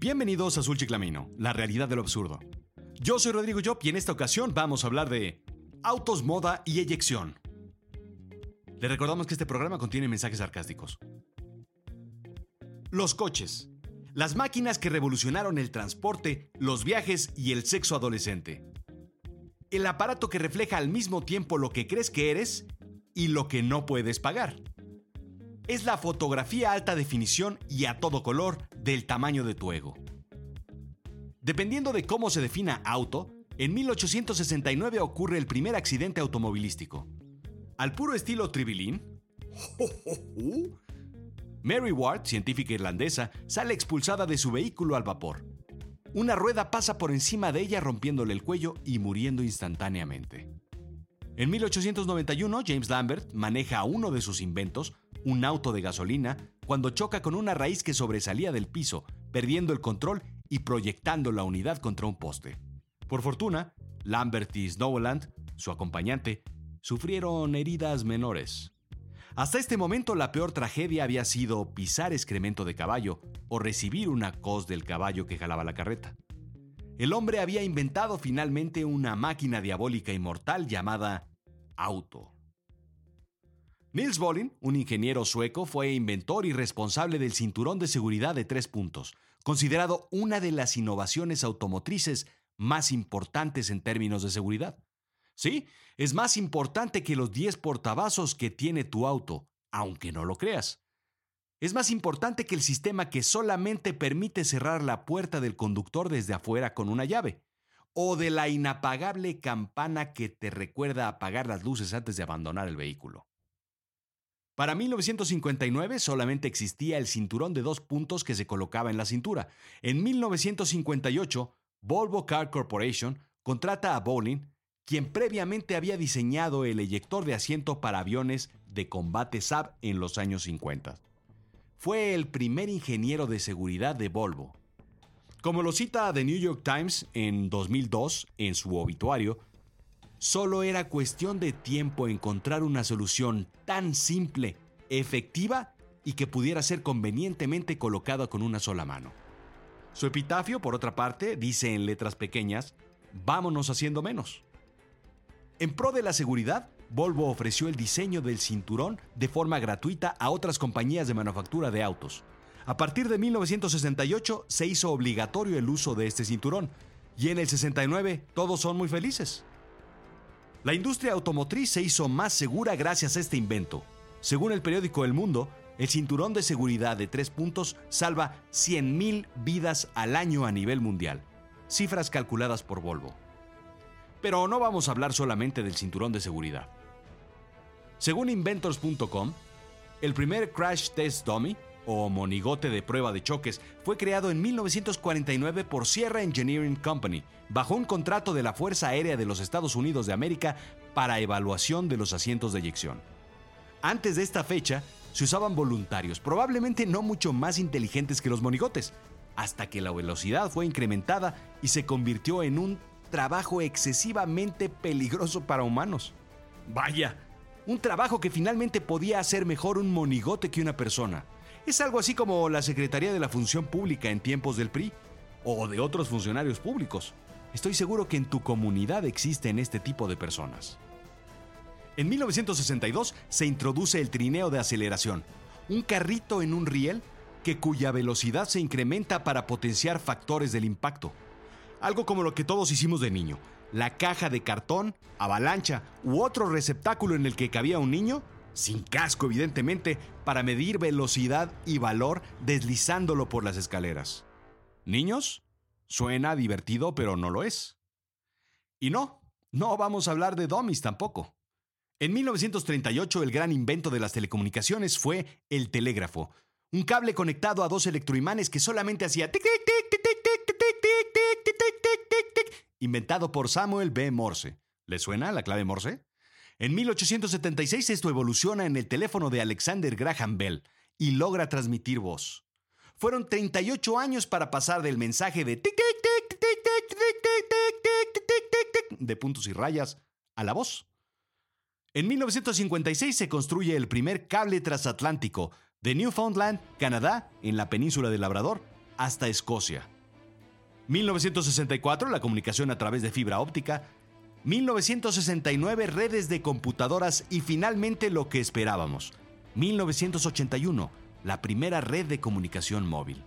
Bienvenidos a Azul Chiclamino, la realidad de lo absurdo. Yo soy Rodrigo Job y en esta ocasión vamos a hablar de autos, moda y eyección. Le recordamos que este programa contiene mensajes sarcásticos. Los coches. Las máquinas que revolucionaron el transporte, los viajes y el sexo adolescente. El aparato que refleja al mismo tiempo lo que crees que eres y lo que no puedes pagar es la fotografía alta definición y a todo color del tamaño de tu ego. Dependiendo de cómo se defina auto, en 1869 ocurre el primer accidente automovilístico. Al puro estilo Tribilín, Mary Ward, científica irlandesa, sale expulsada de su vehículo al vapor. Una rueda pasa por encima de ella rompiéndole el cuello y muriendo instantáneamente. En 1891, James Lambert maneja uno de sus inventos, un auto de gasolina, cuando choca con una raíz que sobresalía del piso, perdiendo el control y proyectando la unidad contra un poste. Por fortuna, Lambert y Snowland, su acompañante, sufrieron heridas menores. Hasta este momento la peor tragedia había sido pisar excremento de caballo o recibir una cos del caballo que jalaba la carreta el hombre había inventado finalmente una máquina diabólica y mortal llamada auto. Niels Bohlin, un ingeniero sueco, fue inventor y responsable del cinturón de seguridad de tres puntos, considerado una de las innovaciones automotrices más importantes en términos de seguridad. Sí, es más importante que los 10 portavasos que tiene tu auto, aunque no lo creas es más importante que el sistema que solamente permite cerrar la puerta del conductor desde afuera con una llave, o de la inapagable campana que te recuerda apagar las luces antes de abandonar el vehículo. Para 1959 solamente existía el cinturón de dos puntos que se colocaba en la cintura. En 1958, Volvo Car Corporation contrata a Bowling, quien previamente había diseñado el eyector de asiento para aviones de combate Saab en los años 50 fue el primer ingeniero de seguridad de Volvo. Como lo cita The New York Times en 2002 en su obituario, solo era cuestión de tiempo encontrar una solución tan simple, efectiva y que pudiera ser convenientemente colocada con una sola mano. Su epitafio, por otra parte, dice en letras pequeñas, vámonos haciendo menos. En pro de la seguridad, Volvo ofreció el diseño del cinturón de forma gratuita a otras compañías de manufactura de autos. A partir de 1968 se hizo obligatorio el uso de este cinturón y en el 69 todos son muy felices. La industria automotriz se hizo más segura gracias a este invento. Según el periódico El Mundo, el cinturón de seguridad de tres puntos salva 100.000 vidas al año a nivel mundial, cifras calculadas por Volvo. Pero no vamos a hablar solamente del cinturón de seguridad. Según Inventors.com, el primer Crash Test Dummy, o monigote de prueba de choques, fue creado en 1949 por Sierra Engineering Company, bajo un contrato de la Fuerza Aérea de los Estados Unidos de América para evaluación de los asientos de eyección. Antes de esta fecha, se usaban voluntarios, probablemente no mucho más inteligentes que los monigotes, hasta que la velocidad fue incrementada y se convirtió en un trabajo excesivamente peligroso para humanos. Vaya, un trabajo que finalmente podía hacer mejor un monigote que una persona. Es algo así como la Secretaría de la Función Pública en tiempos del PRI o de otros funcionarios públicos. Estoy seguro que en tu comunidad existen este tipo de personas. En 1962 se introduce el trineo de aceleración, un carrito en un riel que cuya velocidad se incrementa para potenciar factores del impacto. Algo como lo que todos hicimos de niño, la caja de cartón, avalancha u otro receptáculo en el que cabía un niño, sin casco evidentemente, para medir velocidad y valor deslizándolo por las escaleras. ¿Niños? Suena divertido, pero no lo es. Y no, no vamos a hablar de dummies tampoco. En 1938 el gran invento de las telecomunicaciones fue el telégrafo, un cable conectado a dos electroimanes que solamente hacía tic tic tic tic tic tic tic tic tic tic tic tic inventado por Samuel B. Morse. ¿Le suena la clave Morse? En 1876 esto evoluciona en el teléfono de Alexander Graham Bell y logra transmitir voz. Fueron 38 años para pasar del mensaje de tic tic tic tic tic tic de puntos y rayas a la voz. En 1956 se construye el primer cable transatlántico de Newfoundland, Canadá, en la península de Labrador, hasta Escocia. 1964, la comunicación a través de fibra óptica. 1969, redes de computadoras y finalmente lo que esperábamos. 1981, la primera red de comunicación móvil.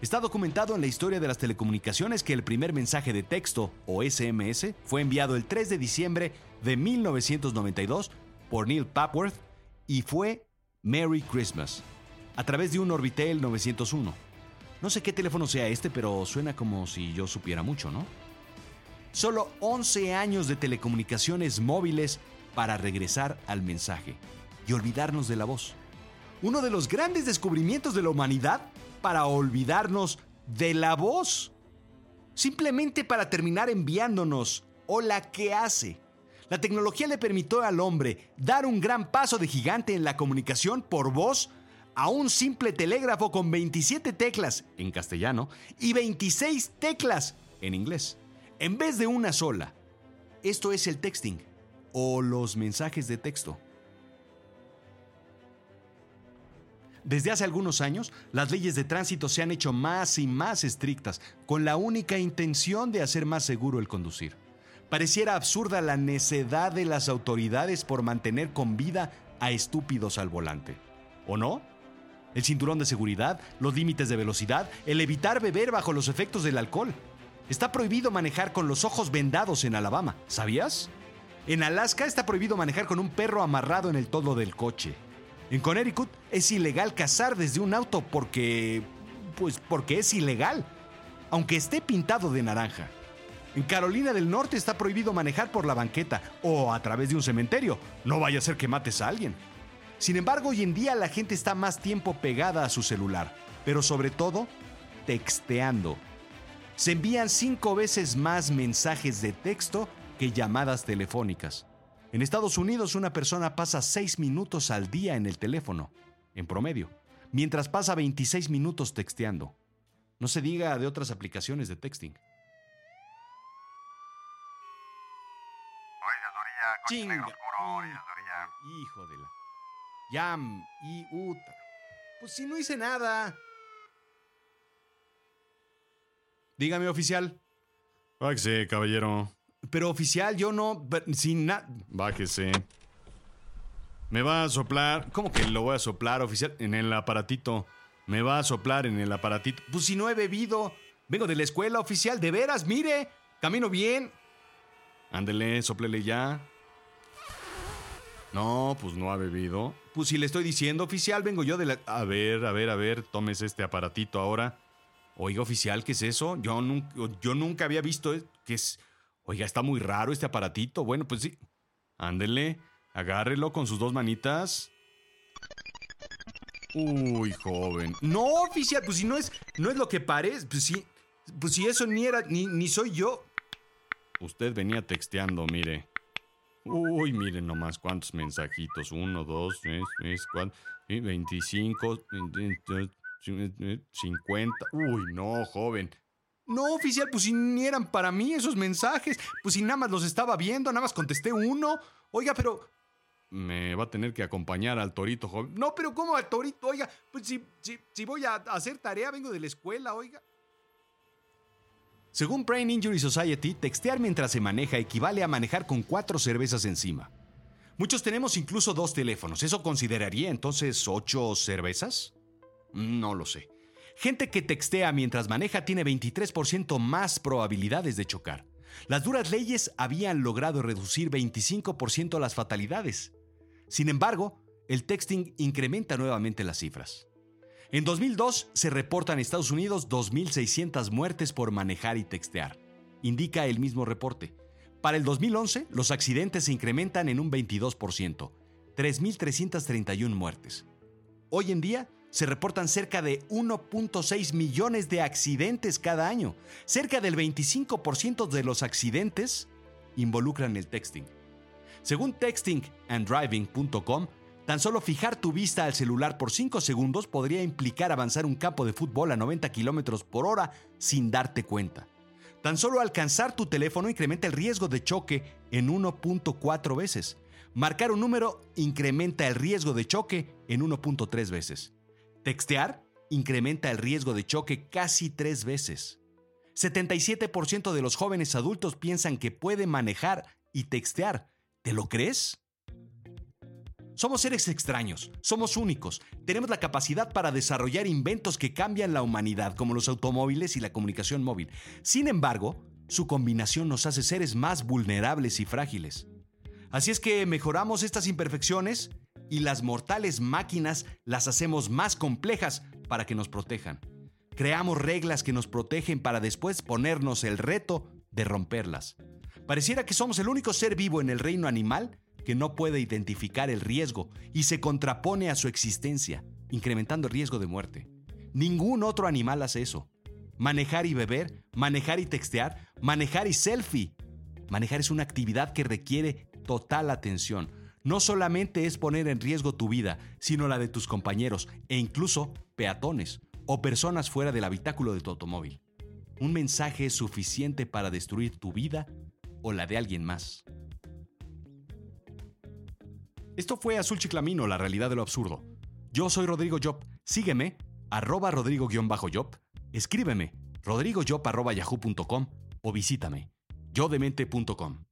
Está documentado en la historia de las telecomunicaciones que el primer mensaje de texto, o SMS, fue enviado el 3 de diciembre de 1992 por Neil Papworth y fue Merry Christmas, a través de un Orbitel 901. No sé qué teléfono sea este, pero suena como si yo supiera mucho, ¿no? Solo 11 años de telecomunicaciones móviles para regresar al mensaje y olvidarnos de la voz. Uno de los grandes descubrimientos de la humanidad para olvidarnos de la voz. Simplemente para terminar enviándonos hola, ¿qué hace? La tecnología le permitió al hombre dar un gran paso de gigante en la comunicación por voz a un simple telégrafo con 27 teclas en castellano y 26 teclas en inglés, en vez de una sola. Esto es el texting o los mensajes de texto. Desde hace algunos años, las leyes de tránsito se han hecho más y más estrictas, con la única intención de hacer más seguro el conducir. Pareciera absurda la necedad de las autoridades por mantener con vida a estúpidos al volante. ¿O no? El cinturón de seguridad, los límites de velocidad, el evitar beber bajo los efectos del alcohol. Está prohibido manejar con los ojos vendados en Alabama, ¿sabías? En Alaska está prohibido manejar con un perro amarrado en el todo del coche. En Connecticut es ilegal cazar desde un auto porque... pues porque es ilegal, aunque esté pintado de naranja. En Carolina del Norte está prohibido manejar por la banqueta o a través de un cementerio. No vaya a ser que mates a alguien. Sin embargo, hoy en día la gente está más tiempo pegada a su celular, pero sobre todo, texteando. Se envían cinco veces más mensajes de texto que llamadas telefónicas. En Estados Unidos una persona pasa 6 minutos al día en el teléfono, en promedio, mientras pasa 26 minutos texteando. No se diga de otras aplicaciones de texting. Chinga. Hijo de la. Yam y Uta. Pues si no hice nada. Dígame, oficial. Bájese, caballero. Pero oficial, yo no. Sin nada. Bájese. Me va a soplar. ¿Cómo que lo voy a soplar, oficial? En el aparatito. Me va a soplar en el aparatito. Pues si no he bebido. Vengo de la escuela, oficial. De veras, mire. Camino bien. Ándele, soplele ya. No, pues no ha bebido. Pues si le estoy diciendo, oficial, vengo yo de la. A ver, a ver, a ver, tómese este aparatito ahora. Oiga, oficial, ¿qué es eso? Yo nunca, yo nunca había visto. ¿Qué es? Oiga, está muy raro este aparatito. Bueno, pues sí. Ándele, agárrelo con sus dos manitas. Uy, joven. No, oficial, pues si no es, no es lo que parece. Pues sí, pues si eso ni era, ni, ni soy yo. Usted venía texteando, mire. Uy, miren nomás cuántos mensajitos. Uno, dos, tres, tres, cuatro, veinticinco, cincuenta. Uy, no, joven. No, oficial, pues si ni eran para mí esos mensajes. Pues si nada más los estaba viendo, nada más contesté uno. Oiga, pero. Me va a tener que acompañar al torito, joven. No, pero ¿cómo al torito? Oiga, pues si, si, si voy a hacer tarea, vengo de la escuela, oiga. Según Brain Injury Society, textear mientras se maneja equivale a manejar con cuatro cervezas encima. Muchos tenemos incluso dos teléfonos. ¿Eso consideraría entonces ocho cervezas? No lo sé. Gente que textea mientras maneja tiene 23% más probabilidades de chocar. Las duras leyes habían logrado reducir 25% las fatalidades. Sin embargo, el texting incrementa nuevamente las cifras. En 2002 se reportan en Estados Unidos 2.600 muertes por manejar y textear, indica el mismo reporte. Para el 2011, los accidentes se incrementan en un 22%, 3.331 muertes. Hoy en día, se reportan cerca de 1.6 millones de accidentes cada año. Cerca del 25% de los accidentes involucran el texting. Según textinganddriving.com, tan solo fijar tu vista al celular por 5 segundos podría implicar avanzar un campo de fútbol a 90 km por hora sin darte cuenta. Tan solo alcanzar tu teléfono incrementa el riesgo de choque en 1.4 veces. Marcar un número incrementa el riesgo de choque en 1.3 veces. Textear incrementa el riesgo de choque casi tres veces. 77% de los jóvenes adultos piensan que puede manejar y textear. ¿Te lo crees? Somos seres extraños, somos únicos, tenemos la capacidad para desarrollar inventos que cambian la humanidad, como los automóviles y la comunicación móvil. Sin embargo, su combinación nos hace seres más vulnerables y frágiles. Así es que mejoramos estas imperfecciones y las mortales máquinas las hacemos más complejas para que nos protejan. Creamos reglas que nos protegen para después ponernos el reto de romperlas. Pareciera que somos el único ser vivo en el reino animal que no puede identificar el riesgo y se contrapone a su existencia, incrementando el riesgo de muerte. Ningún otro animal hace eso. Manejar y beber, manejar y textear, manejar y selfie. Manejar es una actividad que requiere total atención. No solamente es poner en riesgo tu vida, sino la de tus compañeros e incluso peatones o personas fuera del habitáculo de tu automóvil. Un mensaje es suficiente para destruir tu vida o la de alguien más. Esto fue Azul Chiclamino, la realidad de lo absurdo. Yo soy Rodrigo Job. Sígueme, arroba rodrigo-job. Escríbeme, rodrigojob.yahoo.com o visítame, yodemente.com.